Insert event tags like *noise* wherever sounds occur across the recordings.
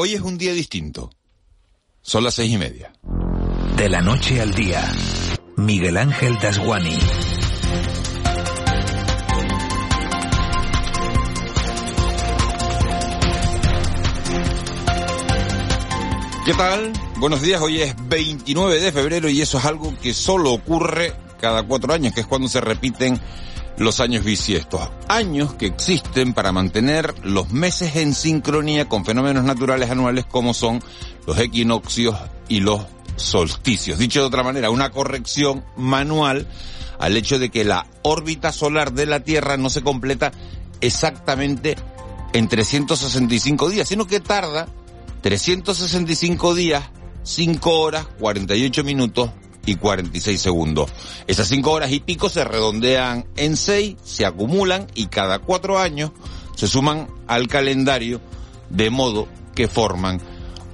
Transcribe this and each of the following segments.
Hoy es un día distinto. Son las seis y media. De la noche al día, Miguel Ángel Dasguani. ¿Qué tal? Buenos días, hoy es 29 de febrero y eso es algo que solo ocurre cada cuatro años, que es cuando se repiten los años bisiestos. Años que existen para mantener los meses en sincronía con fenómenos naturales anuales como son los equinoccios y los solsticios. Dicho de otra manera, una corrección manual al hecho de que la órbita solar de la Tierra no se completa exactamente en 365 días, sino que tarda 365 días, 5 horas, 48 minutos y 46 segundos. Esas 5 horas y pico se redondean en 6, se acumulan y cada 4 años se suman al calendario de modo que forman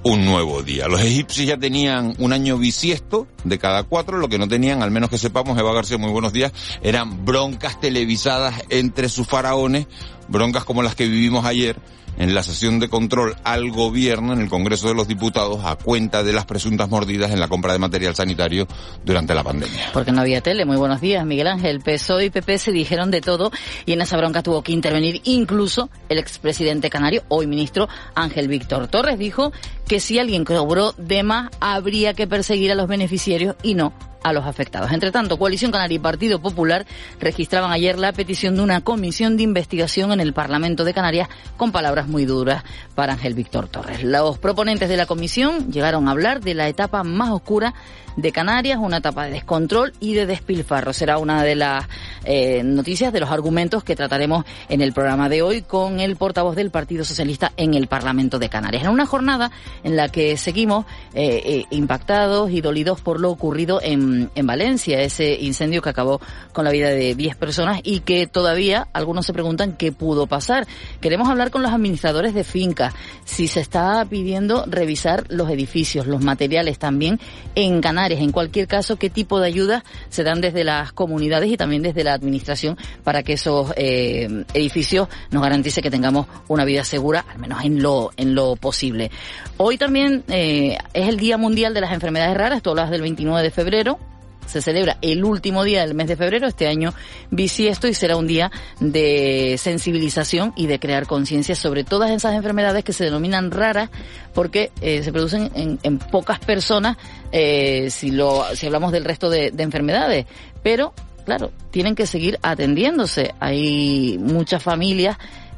un nuevo día. Los egipcios ya tenían un año bisiesto de cada cuatro, lo que no tenían, al menos que sepamos, Eva García, muy buenos días, eran broncas televisadas entre sus faraones, broncas como las que vivimos ayer, en la sesión de control al gobierno en el Congreso de los Diputados a cuenta de las presuntas mordidas en la compra de material sanitario durante la pandemia. Porque no había tele. Muy buenos días, Miguel Ángel. PSOE y PP se dijeron de todo y en esa bronca tuvo que intervenir incluso el expresidente canario, hoy ministro Ángel Víctor Torres, dijo que si alguien cobró de más habría que perseguir a los beneficiarios y no a los afectados. Entre tanto, Coalición Canaria y Partido Popular registraban ayer la petición de una comisión de investigación en el Parlamento de Canarias con palabras muy duras para Ángel Víctor Torres. Los proponentes de la comisión llegaron a hablar de la etapa más oscura de Canarias, una etapa de descontrol y de despilfarro. Será una de las eh, noticias, de los argumentos que trataremos en el programa de hoy con el portavoz del Partido Socialista en el Parlamento de Canarias. En una jornada en la que seguimos eh, eh, impactados y dolidos por lo ocurrido en, en Valencia, ese incendio que acabó con la vida de 10 personas y que todavía algunos se preguntan qué pudo pasar. Queremos hablar con los administradores de fincas, si se está pidiendo revisar los edificios, los materiales también en Canarias en cualquier caso, qué tipo de ayudas se dan desde las comunidades y también desde la administración para que esos eh, edificios nos garantice que tengamos una vida segura, al menos en lo, en lo posible. Hoy también eh, es el Día Mundial de las Enfermedades Raras, tú hablas del 29 de febrero, se celebra el último día del mes de febrero, este año bisiesto, y será un día de sensibilización y de crear conciencia sobre todas esas enfermedades que se denominan raras porque eh, se producen en, pocas personas si, lo, si hablamos del resto de, de enfermedades. Pero, claro, tienen que seguir atendiéndose. Hay muchas familias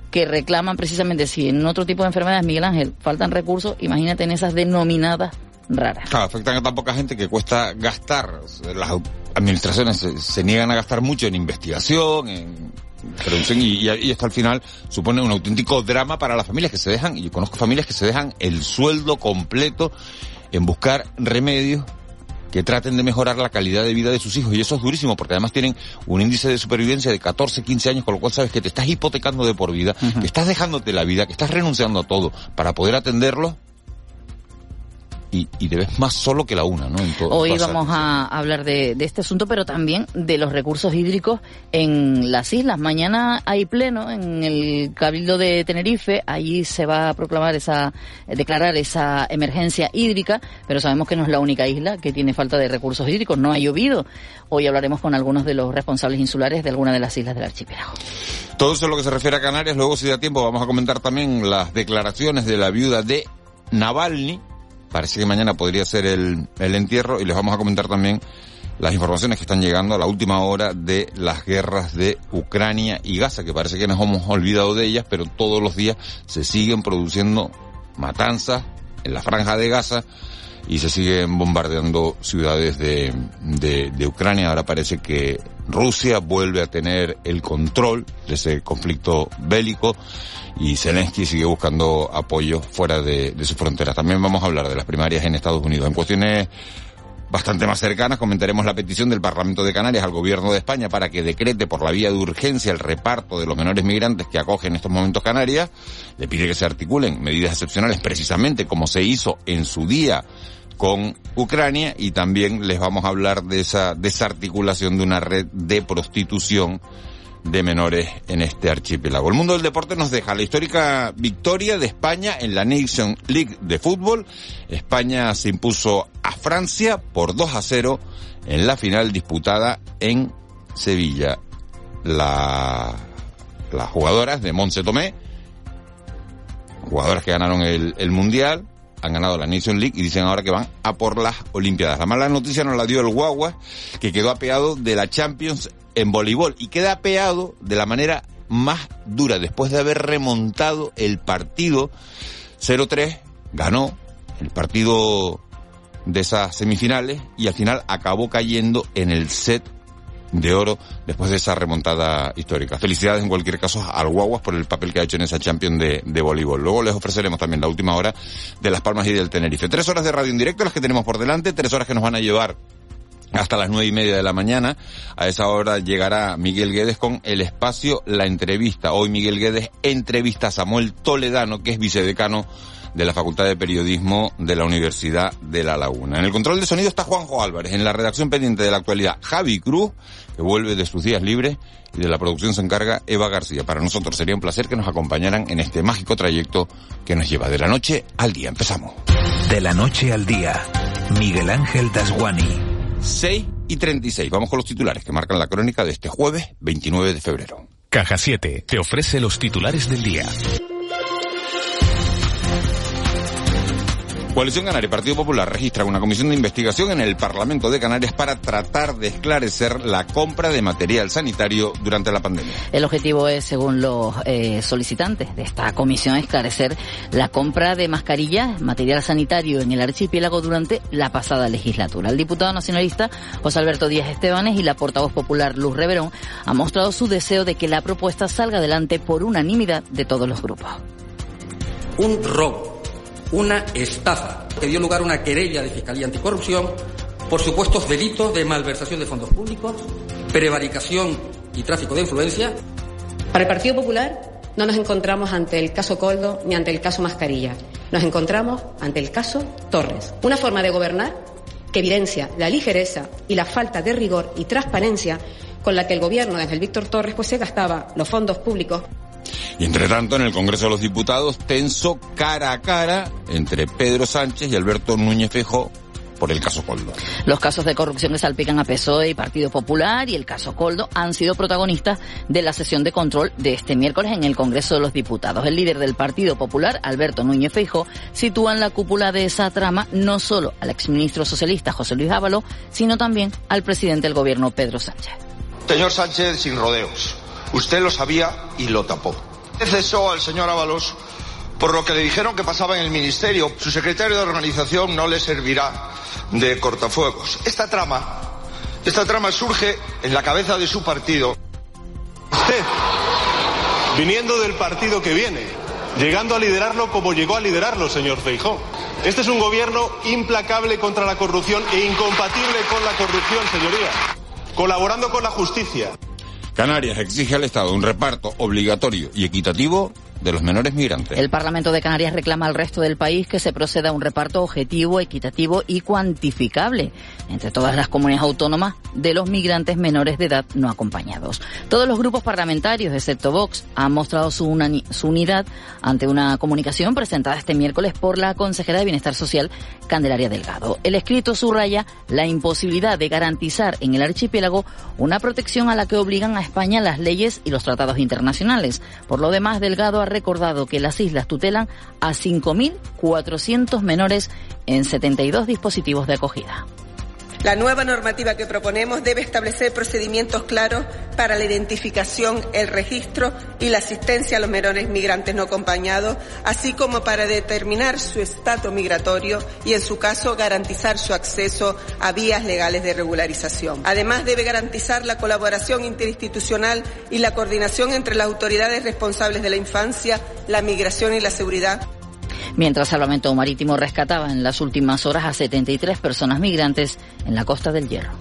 que reclaman precisamente si en otro tipo de enfermedades, Miguel Ángel, faltan recursos, imagínate en esas denominadas raras. Claro, afectan a tan poca gente que cuesta gastar. Las administraciones se, niegan a gastar mucho en investigación, en producción y, esto al final supone un auténtico drama para las familias que se dejan, y yo conozco familias que se dejan el sueldo completo en buscar remedios que traten de mejorar la calidad de vida de sus hijos. Y eso es durísimo, porque además tienen un índice de supervivencia de 14, 15 años, con lo cual sabes que te estás hipotecando de por vida, uh -huh. que estás dejándote la vida, que estás renunciando a todo para poder atenderlos y, y, debes más solo que la una, ¿no? Todo, Hoy vamos a hablar de, de, este asunto, pero también de los recursos hídricos en las islas. Mañana hay pleno en el Cabildo de Tenerife. Allí se va a proclamar esa, declarar esa emergencia hídrica, pero sabemos que no es la única isla que tiene falta de recursos hídricos. No ha llovido. Hoy hablaremos con algunos de los responsables insulares de alguna de las islas del archipiélago. Todo eso es lo que se refiere a Canarias. Luego, si da tiempo, vamos a comentar también las declaraciones de la viuda de Navalny, Parece que mañana podría ser el, el entierro y les vamos a comentar también las informaciones que están llegando a la última hora de las guerras de Ucrania y Gaza, que parece que nos hemos olvidado de ellas, pero todos los días se siguen produciendo matanzas en la franja de Gaza y se siguen bombardeando ciudades de, de, de Ucrania. Ahora parece que Rusia vuelve a tener el control de ese conflicto bélico y Zelensky sigue buscando apoyo fuera de, de su frontera. También vamos a hablar de las primarias en Estados Unidos. En cuestiones bastante más cercanas comentaremos la petición del Parlamento de Canarias al Gobierno de España para que decrete por la vía de urgencia el reparto de los menores migrantes que acogen en estos momentos Canarias. Le pide que se articulen medidas excepcionales precisamente como se hizo en su día con Ucrania y también les vamos a hablar de esa desarticulación de una red de prostitución de menores en este archipiélago. El mundo del deporte nos deja la histórica victoria de España en la Nation League de fútbol. España se impuso a Francia por 2 a 0 en la final disputada en Sevilla. La, las jugadoras de Montse Tomé, jugadoras que ganaron el, el Mundial, han ganado la Nation League y dicen ahora que van a por las Olimpiadas. La mala noticia nos la dio el Guagua, que quedó apeado de la Champions en voleibol y queda apeado de la manera más dura después de haber remontado el partido 0-3, ganó el partido de esas semifinales y al final acabó cayendo en el set de oro después de esa remontada histórica. Felicidades en cualquier caso al Guaguas por el papel que ha hecho en esa Champions de, de voleibol. Luego les ofreceremos también la última hora de Las Palmas y del Tenerife. Tres horas de radio en directo las que tenemos por delante, tres horas que nos van a llevar hasta las nueve y media de la mañana. A esa hora llegará Miguel Guedes con el espacio La Entrevista. Hoy Miguel Guedes entrevista a Samuel Toledano, que es vicedecano de la Facultad de Periodismo de la Universidad de La Laguna. En el control de sonido está Juanjo Álvarez, en la redacción pendiente de la actualidad Javi Cruz, que vuelve de sus días libres, y de la producción se encarga Eva García. Para nosotros sería un placer que nos acompañaran en este mágico trayecto que nos lleva de la noche al día. Empezamos. De la noche al día, Miguel Ángel Dasguani. 6 y 36. Vamos con los titulares que marcan la crónica de este jueves 29 de febrero. Caja 7 te ofrece los titulares del día. Coalición Canaria y Partido Popular registran una comisión de investigación en el Parlamento de Canarias para tratar de esclarecer la compra de material sanitario durante la pandemia. El objetivo es, según los eh, solicitantes de esta comisión, esclarecer la compra de mascarillas, material sanitario en el archipiélago durante la pasada legislatura. El diputado nacionalista José Alberto Díaz Estebanes y la portavoz popular Luz Reverón han mostrado su deseo de que la propuesta salga adelante por unanimidad de todos los grupos. Un robo una estafa que dio lugar a una querella de Fiscalía Anticorrupción por supuestos delitos de malversación de fondos públicos, prevaricación y tráfico de influencia. Para el Partido Popular no nos encontramos ante el caso Coldo ni ante el caso Mascarilla. Nos encontramos ante el caso Torres. Una forma de gobernar que evidencia la ligereza y la falta de rigor y transparencia con la que el gobierno desde el Víctor Torres pues se gastaba los fondos públicos y entre tanto, en el Congreso de los Diputados, tenso cara a cara entre Pedro Sánchez y Alberto Núñez Fejo por el caso Coldo. Los casos de corrupción que salpican a PSOE y Partido Popular y el caso Coldo han sido protagonistas de la sesión de control de este miércoles en el Congreso de los Diputados. El líder del Partido Popular, Alberto Núñez Feijo, sitúa en la cúpula de esa trama no solo al exministro socialista José Luis Ávalo, sino también al presidente del gobierno Pedro Sánchez. Señor Sánchez, sin rodeos. Usted lo sabía y lo tapó. Cesó al señor Ábalos por lo que le dijeron que pasaba en el ministerio. Su secretario de organización no le servirá de cortafuegos. Esta trama, esta trama surge en la cabeza de su partido. Usted, viniendo del partido que viene, llegando a liderarlo como llegó a liderarlo, señor Feijó. Este es un gobierno implacable contra la corrupción e incompatible con la corrupción, señoría. Colaborando con la justicia. Canarias exige al Estado un reparto obligatorio y equitativo de los menores migrantes. El Parlamento de Canarias reclama al resto del país que se proceda a un reparto objetivo, equitativo y cuantificable entre todas las comunidades autónomas de los migrantes menores de edad no acompañados. Todos los grupos parlamentarios, excepto Vox, han mostrado su, su unidad ante una comunicación presentada este miércoles por la consejera de Bienestar Social, Candelaria Delgado. El escrito subraya la imposibilidad de garantizar en el archipiélago una protección a la que obligan a España las leyes y los tratados internacionales. Por lo demás, Delgado ha recordado que las islas tutelan a 5.400 menores en 72 dispositivos de acogida. La nueva normativa que proponemos debe establecer procedimientos claros para la identificación, el registro y la asistencia a los menores migrantes no acompañados, así como para determinar su estatus migratorio y, en su caso, garantizar su acceso a vías legales de regularización. Además, debe garantizar la colaboración interinstitucional y la coordinación entre las autoridades responsables de la infancia, la migración y la seguridad mientras Salvamento Marítimo rescataba en las últimas horas a 73 personas migrantes en la costa del Hierro.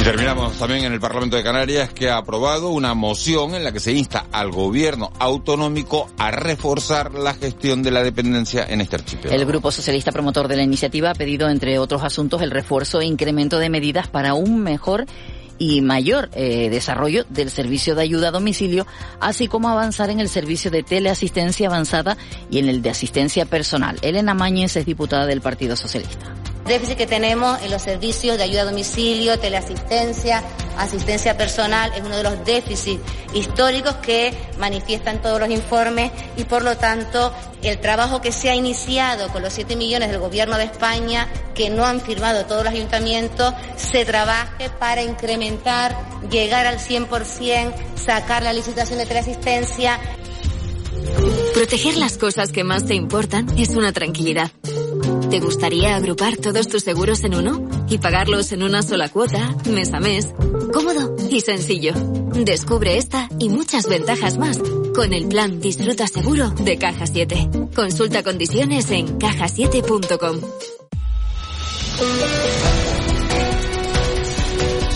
Y terminamos también en el Parlamento de Canarias que ha aprobado una moción en la que se insta al gobierno autonómico a reforzar la gestión de la dependencia en este archipiélago. El Grupo Socialista Promotor de la iniciativa ha pedido, entre otros asuntos, el refuerzo e incremento de medidas para un mejor y mayor eh, desarrollo del servicio de ayuda a domicilio, así como avanzar en el servicio de teleasistencia avanzada y en el de asistencia personal. Elena Mañez es diputada del Partido Socialista déficit que tenemos en los servicios de ayuda a domicilio, teleasistencia, asistencia personal, es uno de los déficits históricos que manifiestan todos los informes y por lo tanto el trabajo que se ha iniciado con los 7 millones del Gobierno de España que no han firmado todos los ayuntamientos, se trabaje para incrementar, llegar al 100%, sacar la licitación de teleasistencia. Proteger las cosas que más te importan es una tranquilidad. ¿Te gustaría agrupar todos tus seguros en uno y pagarlos en una sola cuota, mes a mes? Cómodo y sencillo. Descubre esta y muchas ventajas más con el plan Disfruta Seguro de Caja 7. Consulta condiciones en cajasiete.com.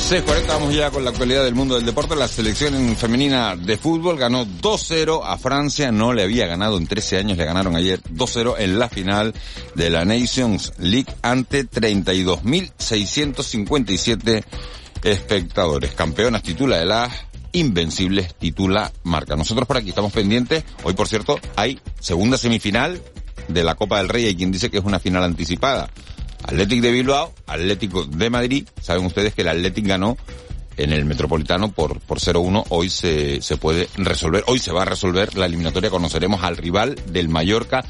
6.40, vamos ya con la actualidad del mundo del deporte. La selección femenina de fútbol ganó 2-0 a Francia, no le había ganado en 13 años, le ganaron ayer 2-0 en la final de la Nations League ante 32.657 espectadores. Campeonas titula de las Invencibles, titula Marca. Nosotros por aquí estamos pendientes. Hoy, por cierto, hay segunda semifinal de la Copa del Rey. Hay quien dice que es una final anticipada. Athletic de Bilbao, Atlético de Madrid. Saben ustedes que el Athletic ganó en el Metropolitano por, por 0-1. Hoy se, se puede resolver, hoy se va a resolver la eliminatoria. Conoceremos al rival del Mallorca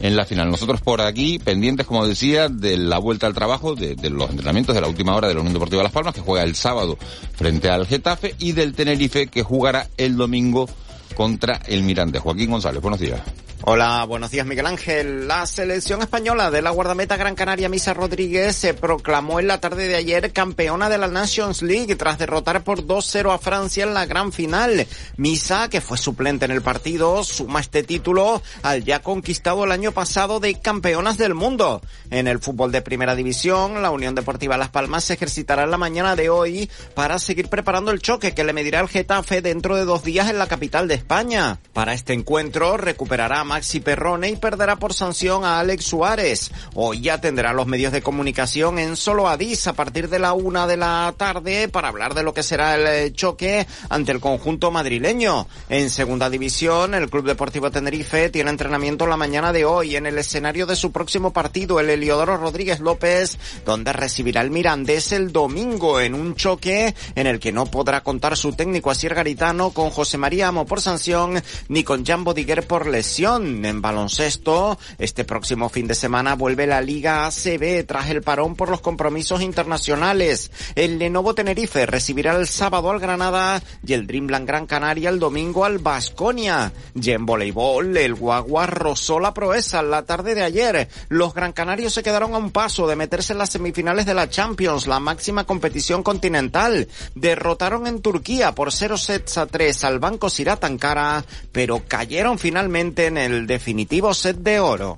en la final. Nosotros por aquí, pendientes, como decía, de la vuelta al trabajo, de, de los entrenamientos de la última hora de la Unión Deportiva Las Palmas, que juega el sábado frente al Getafe, y del Tenerife, que jugará el domingo contra el Mirante. Joaquín González, buenos días. Hola, buenos días Miguel Ángel. La selección española de la guardameta Gran Canaria Misa Rodríguez se proclamó en la tarde de ayer campeona de la Nations League tras derrotar por 2-0 a Francia en la gran final. Misa, que fue suplente en el partido, suma este título al ya conquistado el año pasado de campeonas del mundo. En el fútbol de primera división, la Unión Deportiva Las Palmas se ejercitará en la mañana de hoy para seguir preparando el choque que le medirá el Getafe dentro de dos días en la capital de España. Para este encuentro recuperará Maxi Perrone y perderá por sanción a Alex Suárez. Hoy ya tendrá los medios de comunicación en solo Adis a partir de la una de la tarde para hablar de lo que será el eh, choque ante el conjunto madrileño. En segunda división, el Club Deportivo Tenerife tiene entrenamiento la mañana de hoy en el escenario de su próximo partido, el Heliodoro Rodríguez López, donde recibirá el Mirandés el domingo en un choque en el que no podrá contar su técnico Asier Garitano con José María Amo por sanción ni con Jan Bodiguer por lesión en baloncesto. Este próximo fin de semana vuelve la Liga ACB tras el parón por los compromisos internacionales. El Lenovo Tenerife recibirá el sábado al Granada y el Dreamland Gran Canaria el domingo al Basconia. Y en voleibol, el Guagua rozó la proeza la tarde de ayer. Los Gran Canarios se quedaron a un paso de meterse en las semifinales de la Champions, la máxima competición continental. Derrotaron en Turquía por 0 sets a 3 al Banco Sirat Ankara, pero cayeron finalmente en el definitivo set de oro.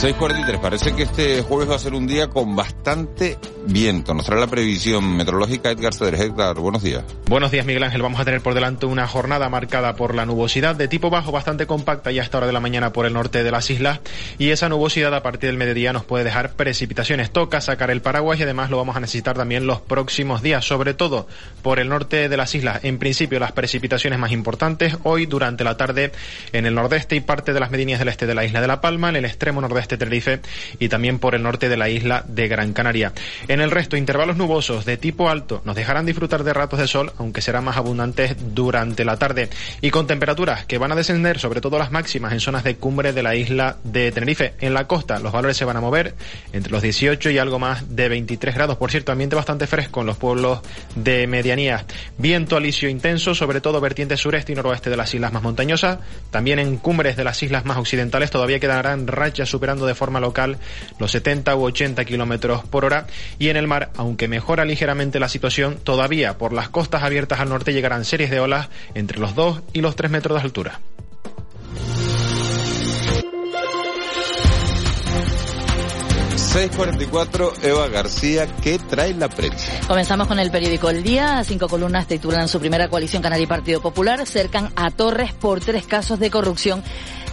6.43. Parece que este jueves va a ser un día con bastante viento. Nos trae la previsión meteorológica Edgar Cedres. Edgar, buenos días. Buenos días, Miguel Ángel. Vamos a tener por delante una jornada marcada por la nubosidad de tipo bajo bastante compacta ya a esta hora de la mañana por el norte de las islas. Y esa nubosidad a partir del mediodía nos puede dejar precipitaciones. Toca sacar el paraguas y además lo vamos a necesitar también los próximos días, sobre todo por el norte de las islas. En principio, las precipitaciones más importantes hoy durante la tarde en el nordeste y parte de las medianías del este de la isla de La Palma, en el extremo nordeste Tenerife y también por el norte de la isla de Gran Canaria. En el resto, intervalos nubosos de tipo alto nos dejarán disfrutar de ratos de sol, aunque serán más abundantes durante la tarde. Y con temperaturas que van a descender, sobre todo las máximas en zonas de cumbre de la isla de Tenerife. En la costa los valores se van a mover entre los 18 y algo más de 23 grados. Por cierto, ambiente bastante fresco en los pueblos de medianía. Viento alisio intenso, sobre todo vertiente sureste y noroeste de las islas más montañosas. También en cumbres de las islas más occidentales todavía quedarán rachas superando de forma local los 70 u 80 kilómetros por hora. Y en el mar, aunque mejora ligeramente la situación, todavía por las costas abiertas al norte llegarán series de olas entre los 2 y los 3 metros de altura. 644, Eva García, ¿qué trae la prensa? Comenzamos con el periódico El Día. Cinco columnas titulan su primera coalición Canaria y Partido Popular. Cercan a Torres por tres casos de corrupción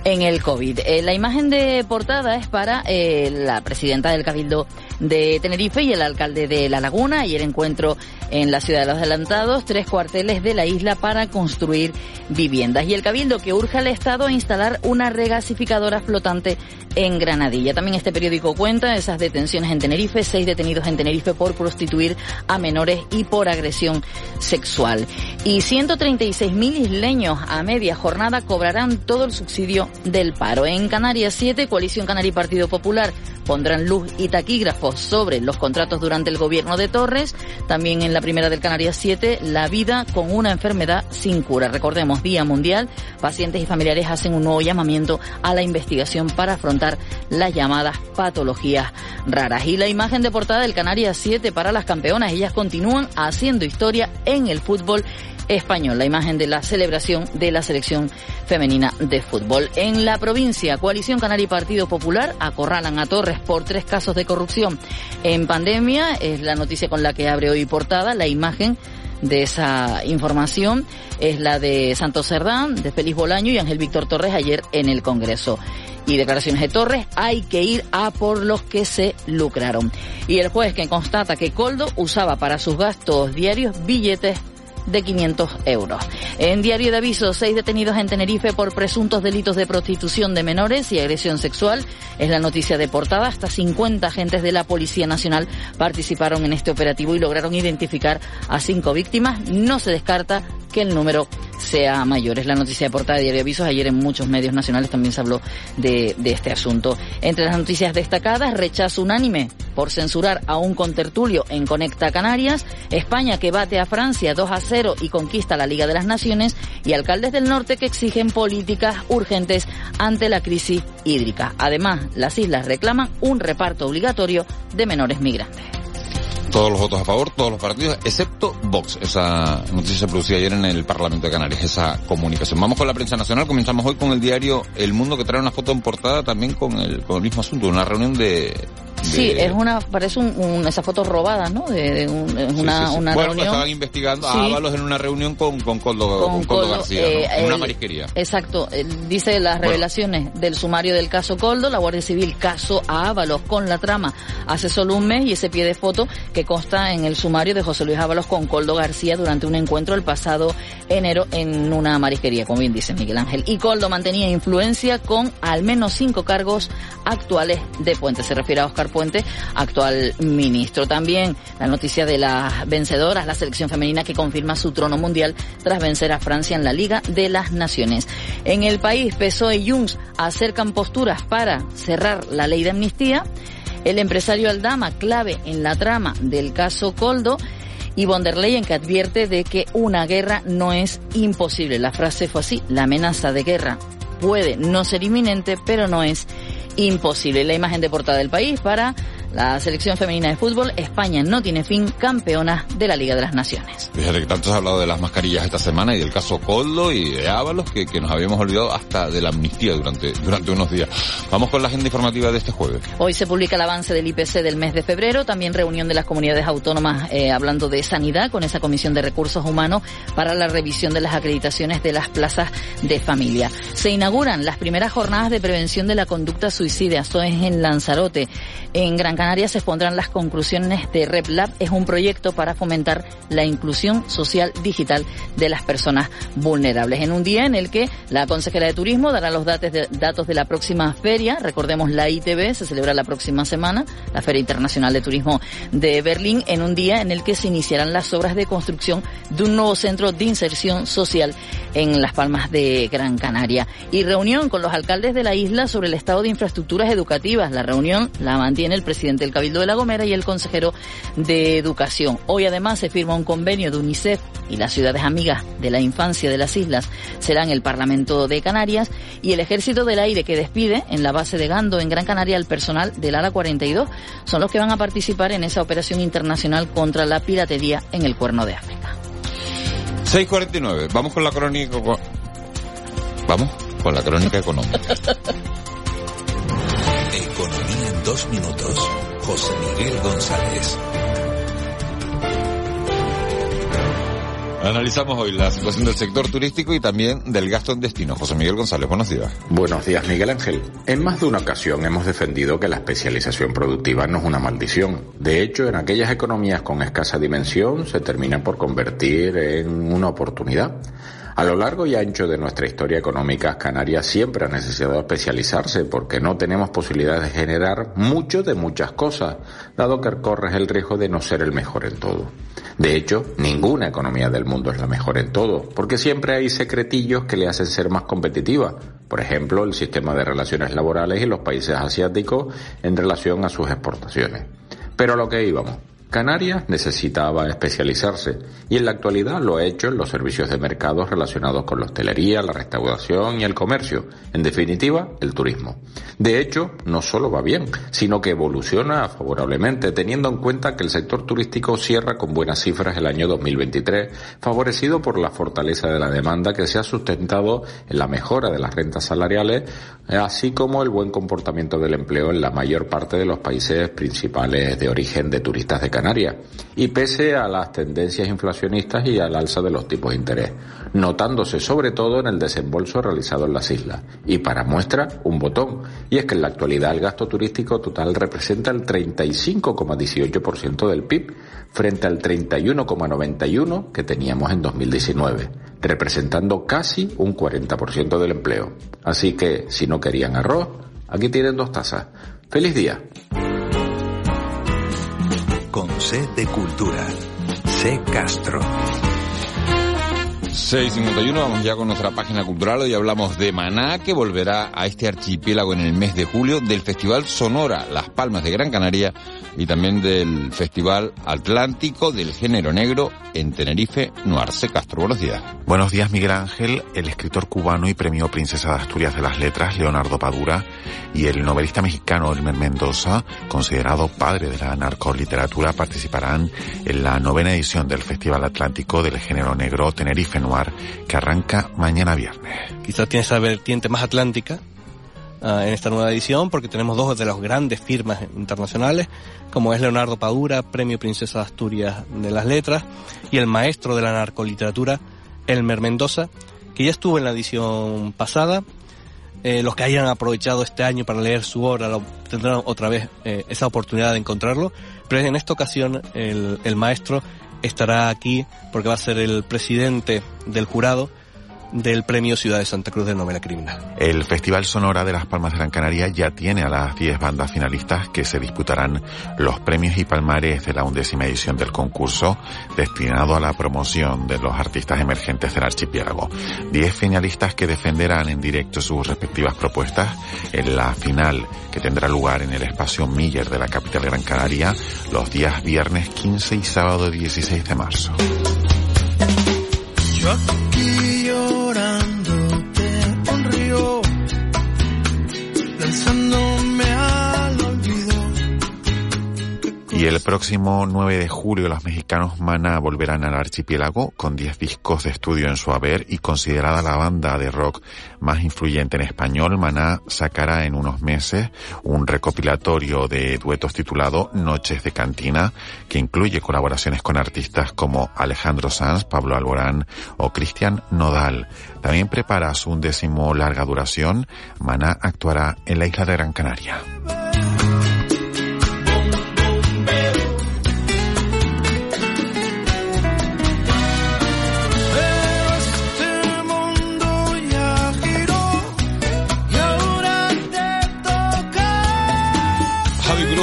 en el COVID. Eh, la imagen de portada es para eh, la presidenta del Cabildo de Tenerife y el alcalde de La Laguna. Ayer encuentro en la ciudad de los adelantados tres cuarteles de la isla para construir viviendas. Y el Cabildo que urge al Estado a instalar una regasificadora flotante en Granadilla. También este periódico cuenta esas detenciones en Tenerife, seis detenidos en Tenerife por prostituir a menores y por agresión sexual. Y 136.000 isleños a media jornada cobrarán todo el subsidio del paro. En Canarias 7, Coalición Canaria y Partido Popular pondrán luz y taquígrafos sobre los contratos durante el gobierno de Torres. También en la primera del Canarias 7, la vida con una enfermedad sin cura. Recordemos, Día Mundial, pacientes y familiares hacen un nuevo llamamiento a la investigación para afrontar las llamadas patologías raras. Y la imagen de portada del Canarias 7 para las campeonas, ellas continúan haciendo historia en el fútbol español, la imagen de la celebración de la selección femenina de fútbol. En la provincia, Coalición Canaria y Partido Popular acorralan a Torres por tres casos de corrupción en pandemia. Es la noticia con la que abre hoy portada la imagen de esa información es la de Santos Cerdán, de Félix Bolaño y Ángel Víctor Torres ayer en el Congreso. Y declaraciones de Torres, hay que ir a por los que se lucraron. Y el juez que constata que Coldo usaba para sus gastos diarios billetes de 500 euros. En Diario de Aviso, seis detenidos en Tenerife por presuntos delitos de prostitución de menores y agresión sexual. Es la noticia de portada. Hasta 50 agentes de la Policía Nacional participaron en este operativo y lograron identificar a cinco víctimas. No se descarta que el número sea mayor. Es la noticia de portada de Diario Avisos. Ayer en muchos medios nacionales también se habló de, de, este asunto. Entre las noticias destacadas, rechazo unánime por censurar a un contertulio en Conecta Canarias, España que bate a Francia 2 a 0 y conquista la Liga de las Naciones y alcaldes del norte que exigen políticas urgentes ante la crisis hídrica. Además, las islas reclaman un reparto obligatorio de menores migrantes. Todos los votos a favor, todos los partidos, excepto Vox. Esa noticia se produjo ayer en el Parlamento de Canarias, esa comunicación. Vamos con la prensa nacional. Comenzamos hoy con el diario El Mundo, que trae una foto en portada también con el mismo asunto, una reunión de, Sí, es una, parece un, un, esa foto robada, ¿no? De, de un, una, sí, sí, una bueno, reunión. estaban investigando a Ábalos en una reunión con, con Coldo, Con con Coldo Coldo, García, ¿no? eh, en una el- marisquería. Exacto, eh, dice las Bueno. revelaciones del sumario del caso Coldo, la Guardia Civil caso a Ábalos con la trama hace solo un mes y ese pie de foto que consta en el sumario de José Luis Ábalos con Coldo García durante un encuentro el pasado enero en una marisquería, como bien dice Miguel Ángel. Y Coldo mantenía influencia con al menos cinco cargos actuales de Puente. Se refiere a Oscar Actual ministro. También la noticia de las vencedoras, la selección femenina que confirma su trono mundial tras vencer a Francia en la Liga de las Naciones. En el país, PSOE y Junts acercan posturas para cerrar la ley de amnistía. El empresario Aldama, clave en la trama del caso Coldo. Y von der Leyen que advierte de que una guerra no es imposible. La frase fue así, la amenaza de guerra puede no ser inminente, pero no es imposible. La imagen de portada del país para la selección femenina de fútbol, España no tiene fin, campeona de la Liga de las Naciones. Fíjate que tanto se ha hablado de las mascarillas esta semana y del caso Coldo y de Ábalos que, que nos habíamos olvidado hasta de la amnistía durante, durante unos días. Vamos con la agenda informativa de este jueves. Hoy se publica el avance del IPC del mes de febrero, también reunión de las comunidades autónomas eh, hablando de sanidad con esa comisión de recursos humanos para la revisión de las acreditaciones de las plazas de familia. Se inauguran las primeras jornadas de prevención de la conducta suicida, esto es en Lanzarote. En Gran Canaria se expondrán las conclusiones de RepLab, es un proyecto para fomentar la inclusión social digital de las personas vulnerables. En un día en el que la consejera de Turismo dará los datos de la próxima feria, recordemos la ITB, se celebra la próxima semana, la Feria Internacional de Turismo de Berlín, en un día en el que se iniciarán las obras de construcción de un nuevo centro de inserción social en Las Palmas de Gran Canaria. Y reunión con los alcaldes de la isla sobre el estado de infraestructuras educativas. La reunión la mantiene el presidente del Cabildo de La Gomera y el consejero de Educación. Hoy además se firma un convenio de UNICEF y las ciudades amigas de la infancia de las islas serán el Parlamento de Canarias y el Ejército del Aire que despide en la base de Gando en Gran Canaria al personal del ALA 42 son los que van a participar en esa operación internacional contra la piratería en el Cuerno de África. 6.49. Vamos con la crónica. Vamos con la crónica económica. *laughs* Economía en dos minutos. José Miguel González. Analizamos hoy la situación del sector turístico y también del gasto en destino. José Miguel González, buenos días. Buenos días, Miguel Ángel. En más de una ocasión hemos defendido que la especialización productiva no es una maldición. De hecho, en aquellas economías con escasa dimensión se termina por convertir en una oportunidad. A lo largo y ancho de nuestra historia económica, Canarias siempre ha necesitado especializarse porque no tenemos posibilidad de generar mucho de muchas cosas, dado que corres el riesgo de no ser el mejor en todo. De hecho, ninguna economía del mundo es la mejor en todo, porque siempre hay secretillos que le hacen ser más competitiva. Por ejemplo, el sistema de relaciones laborales en los países asiáticos en relación a sus exportaciones. Pero a lo que íbamos. Canarias necesitaba especializarse y en la actualidad lo ha hecho en los servicios de mercado relacionados con la hostelería, la restauración y el comercio, en definitiva, el turismo. De hecho, no solo va bien, sino que evoluciona favorablemente, teniendo en cuenta que el sector turístico cierra con buenas cifras el año 2023, favorecido por la fortaleza de la demanda que se ha sustentado en la mejora de las rentas salariales, así como el buen comportamiento del empleo en la mayor parte de los países principales de origen de turistas de Canarias, y pese a las tendencias inflacionistas y al alza de los tipos de interés, notándose sobre todo en el desembolso realizado en las islas. Y para muestra, un botón, y es que en la actualidad el gasto turístico total representa el 35,18% del PIB, frente al 31,91% que teníamos en 2019, representando casi un 40% del empleo. Así que, si no querían arroz, aquí tienen dos tazas. ¡Feliz día! C de Cultura. C Castro. 6.51, vamos ya con nuestra página cultural. Hoy hablamos de Maná, que volverá a este archipiélago en el mes de julio, del Festival Sonora Las Palmas de Gran Canaria y también del Festival Atlántico del Género Negro en Tenerife, Nuarce Castro. Buenos días. Buenos días, Miguel Ángel. El escritor cubano y premio Princesa de Asturias de las Letras, Leonardo Padura, y el novelista mexicano Elmer Mendoza, considerado padre de la narcoliteratura, participarán en la novena edición del Festival Atlántico del Género Negro Tenerife Noir que arranca mañana viernes. Quizás tiene esa vertiente más atlántica uh, en esta nueva edición porque tenemos dos de las grandes firmas internacionales, como es Leonardo Padura, Premio Princesa de Asturias de las Letras, y el maestro de la narcoliteratura, Elmer Mendoza, que ya estuvo en la edición pasada. Eh, los que hayan aprovechado este año para leer su obra lo, tendrán otra vez eh, esa oportunidad de encontrarlo, pero en esta ocasión el, el maestro estará aquí porque va a ser el presidente del jurado del Premio Ciudad de Santa Cruz de Novela Criminal. El Festival Sonora de las Palmas de Gran Canaria ya tiene a las 10 bandas finalistas que se disputarán los premios y palmares de la undécima edición del concurso destinado a la promoción de los artistas emergentes del archipiélago. 10 finalistas que defenderán en directo sus respectivas propuestas en la final que tendrá lugar en el espacio Miller de la capital Gran Canaria los días viernes 15 y sábado 16 de marzo. Yo Y el próximo 9 de julio los mexicanos Maná volverán al archipiélago con 10 discos de estudio en su haber y considerada la banda de rock más influyente en español, Maná sacará en unos meses un recopilatorio de duetos titulado Noches de Cantina que incluye colaboraciones con artistas como Alejandro Sanz, Pablo Alborán o Cristian Nodal. También prepara su undécimo larga duración. Maná actuará en la isla de Gran Canaria.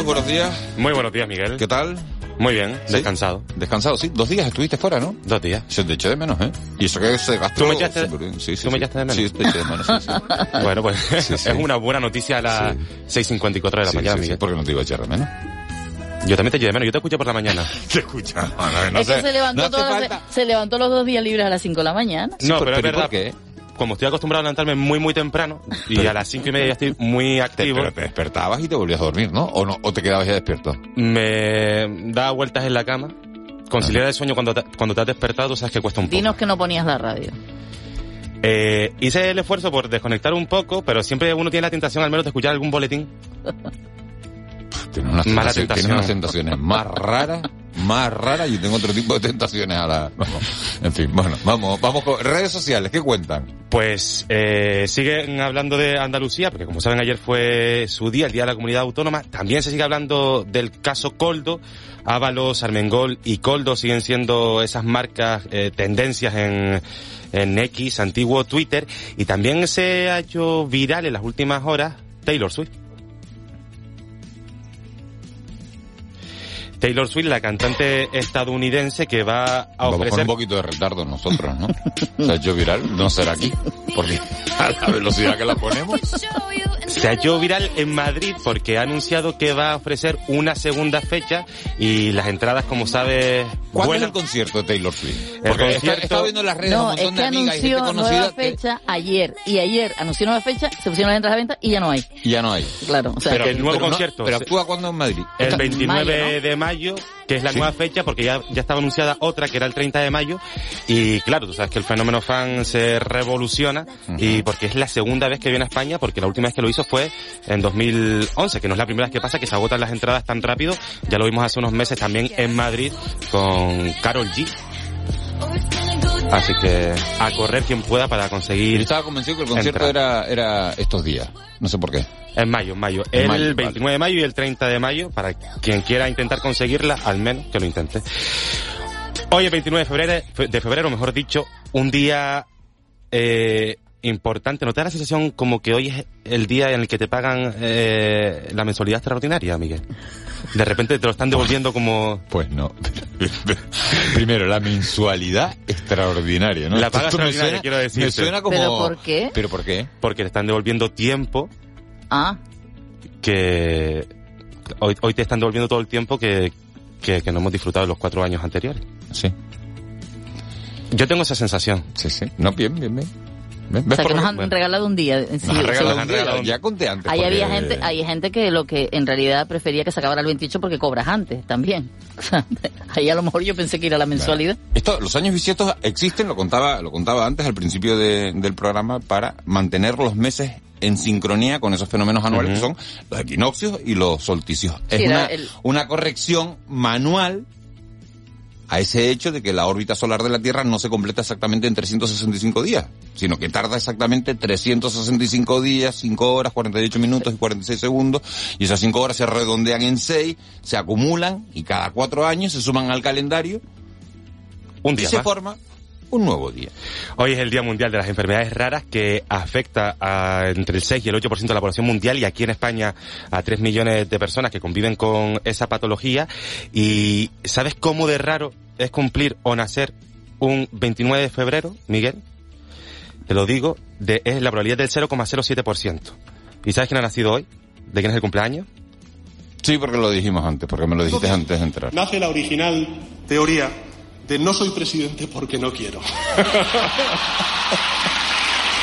Cruz, buenos días. Muy buenos días, Miguel. ¿Qué tal? Muy bien, ¿Sí? descansado. Descansado, sí. Dos días estuviste fuera, ¿no? Dos días. Se te eché de menos, ¿eh? Y eso que se gastó... ¿Tú me echaste-. Sí, sí, tú me sí. echaste de menos? Sí, te eché de menos, sí, sí. *laughs* Bueno, pues Sí, sí. es una buena noticia a las 6.54 de la Sí, mañana, sí, sí, Miguel. ¿Por qué no te iba a echar de menos? Yo también te eché de menos, yo te escuché por la mañana. *laughs* Te escucha. No, es que sé, se levantó, no todas se levantó los dos días libres a las 5 de la mañana. no, pero, es pero ¿y verdad. por qué? Como estoy acostumbrado a levantarme muy, muy temprano, *laughs* y a las cinco y media ya estoy muy Te, activo, pero te despertabas y te volvías a dormir, ¿no? ¿O no? ¿O te quedabas ya despierto? me da vueltas en la cama. Conciliar el sueño cuando te, cuando te has despertado, tú sabes que cuesta un poco. Dinos que no ponías la radio. Eh, hice el esfuerzo por desconectar un poco, pero siempre uno tiene la tentación al menos de escuchar algún boletín. Unas, Mala tentaciones, unas tentaciones más *laughs* raras. Más rara, yo tengo otro tipo de tentaciones a la... En fin, bueno, vamos, vamos con redes sociales, ¿qué cuentan? Pues eh, siguen hablando de Andalucía, porque como saben ayer fue su día, el Día de la Comunidad Autónoma. También se sigue hablando del caso Coldo. Ábalos, Armengol y Coldo siguen siendo esas marcas, eh, tendencias en, en X, antiguo Twitter. Y también se ha hecho viral en las últimas horas Taylor Swift. Taylor Swift, la cantante estadounidense que va a Vamos con ofrecer... un poquito de retardo nosotros, ¿no? Se ha hecho viral, no será aquí, porque *laughs* a la velocidad que la ponemos. Se ha hecho viral en Madrid porque ha anunciado que va a ofrecer una segunda fecha y las entradas, como sabes, ¿Cuándo es el concierto de Taylor Swift? El Porque concierto- está, estaba viendo en las redes No, un es montón que de amigas y gente anunció nueva conocida que fecha ayer y ayer anunció nueva fecha, se pusieron las entradas a la venta y ya no hay. ya no hay. Claro, o sea, Pero el nuevo pero no- concierto pero se- actúa cuando en Madrid. El 29 Mayo, ¿no? de mayo, que es la nueva fecha, porque ya, ya estaba anunciada otra que era el 30 de mayo. Y claro, tú sabes que el fenómeno fan se revoluciona y porque es la segunda vez que viene a España, porque la última vez que lo hizo fue en 2011, que no es la primera vez que pasa que se agotan las entradas tan rápido. Ya lo vimos hace unos meses también en Madrid con Carol G. Así que a correr quien pueda para Yo conseguir estaba convencido que el concierto era, era estos días. No sé por qué. en mayo, en mayo. En el mayo, vale. 29 de mayo y el 30 de mayo, para quien quiera intentar conseguirla, al menos que lo intente. Hoy, el 29 de febrero, de febrero, mejor dicho, un día eh, importante. ¿No te da la sensación como que hoy es el día en el que te pagan eh, la mensualidad extraordinaria, Miguel? De repente te lo están devolviendo como... Pues no. *laughs* Primero, la mensualidad extraordinaria, ¿no? La paga esto extraordinaria, suena- quiero decirte. Me suena como... ¿Pero por qué? ¿Pero por qué? Porque te están devolviendo tiempo ah, que... Hoy, hoy te están devolviendo todo el tiempo que, que, que no hemos disfrutado en los cuatro años anteriores. Sí, Yo tengo esa sensación. sí, sí. No, bien, bien, bien. ¿Ves? o ¿Ves sea que nos han regalado un día. Sí, nos han regalado un día, Ya conté antes. Ahí porque- había gente, hay gente que lo que en realidad prefería que se acabara el 28 porque cobras antes también. *laughs* O sea, ahí a lo mejor yo pensé que era la mensualidad. Esto, los años bisiestos existen, lo contaba, lo contaba antes al principio de- del programa, para mantener los meses en sincronía con esos fenómenos anuales que son los equinoccios y los solsticios. Es Sí, una, el- una corrección manual a ese hecho de que la órbita solar de la Tierra no se completa exactamente en 365 días, sino que tarda exactamente 365 días, 5 horas, 48 minutos y 46 segundos, y esas 5 horas se redondean en 6, se acumulan y cada 4 años se suman al calendario Un y día se más. forma un nuevo día. Hoy es el Día Mundial de las Enfermedades Raras que afecta a entre el 6 y el 8% de la población mundial y aquí en España a 3 millones de personas que conviven con esa patología. ¿Y sabes cómo de raro es cumplir o nacer un 29 de febrero, Miguel? Te lo digo, de, es la probabilidad del 0,07%. ¿Y sabes quién ha nacido hoy? ¿De quién es el cumpleaños? Sí, porque lo dijimos antes, porque me lo dijiste antes de entrar. Nace la original teoría de no soy presidente porque no quiero. *laughs*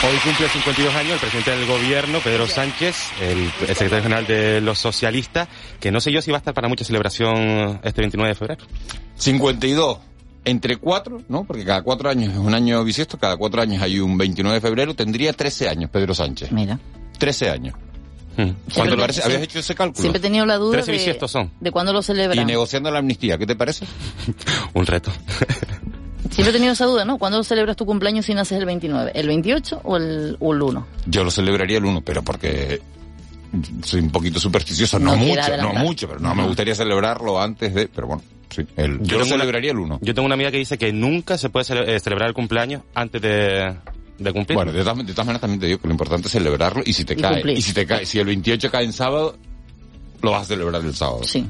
Hoy cumple 52 años el presidente del gobierno, Pedro Sánchez, el, el secretario general de los socialistas, que no sé yo si va a estar para mucha celebración este 29 de febrero. 52 entre 4, ¿no? Porque cada 4 años es un año bisiesto, cada 4 años hay un 29 de febrero, tendría 13 años Pedro Sánchez. Mira. 13 años. Hmm. ¿Cuánto Siempre- te parece? ¿Habías hecho ese cálculo? Siempre he tenido la duda Trece de, bisiestos son. de cuándo lo Y celebran. negociando la amnistía, ¿qué te parece? *laughs* Un reto. *laughs* Siempre he tenido esa duda, ¿no? ¿Cuándo celebras tu cumpleaños si naces el 29? ¿El 28 o el, o el 1? Yo lo celebraría el 1, pero porque soy un poquito supersticioso, no, mucho, no mucho, pero no me gustaría celebrarlo antes de, pero bueno, sí, el, yo, Yo lo una- celebraría el 1. Yo tengo una amiga que dice que nunca se puede cele- eh, celebrar el cumpleaños antes de, de cumplir. Bueno, de todas, de todas maneras también te digo que lo importante es celebrarlo y si te Y cae, cumplir. y si te cae, si el 28 cae en sábado, lo vas a celebrar el sábado. Sí.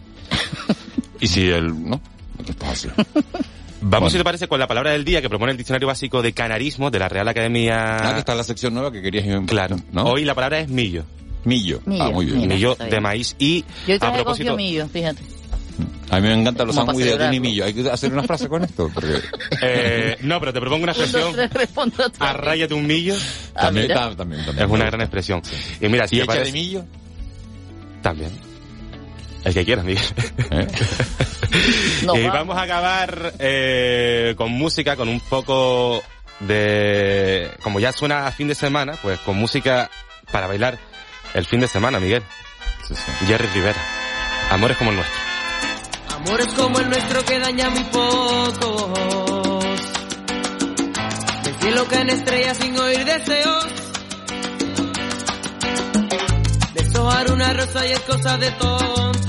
Y si el, no, ¿qué haciendo? *laughs* Vamos, Bueno. si te parece, con la palabra del día que propone el Diccionario Básico de Canarismo de la Real Academia... Ah, que está la sección nueva que querías Claro. ¿no? Hoy la palabra es millo. Millo. Millo, Ah, muy bien. mira. millo de bien. maíz. Y Yo a propósito... millo, fíjate. A mí me encantan los sándwiches de atún y celebrarlo. millo. Hay que hacer una frase con esto, porque *laughs* Eh, no, pero te propongo una expresión. Arráyate un millo. Ah, también, también, también. Es una gran expresión. Y mira, si ¿Y te echa de millo? También. El que quieras, Miguel. ¿Eh? *laughs* No, y va. vamos a acabar eh, con música, con un poco de... Como ya suena a fin de semana, pues con música para bailar el fin de semana, Miguel. Sí, sí. Jerry Rivera. Amores como el nuestro. Amores como el nuestro que daña muy pocos. Del cielo caen estrellas sin oír deseos. Deshojar una rosa y es cosa de tonto.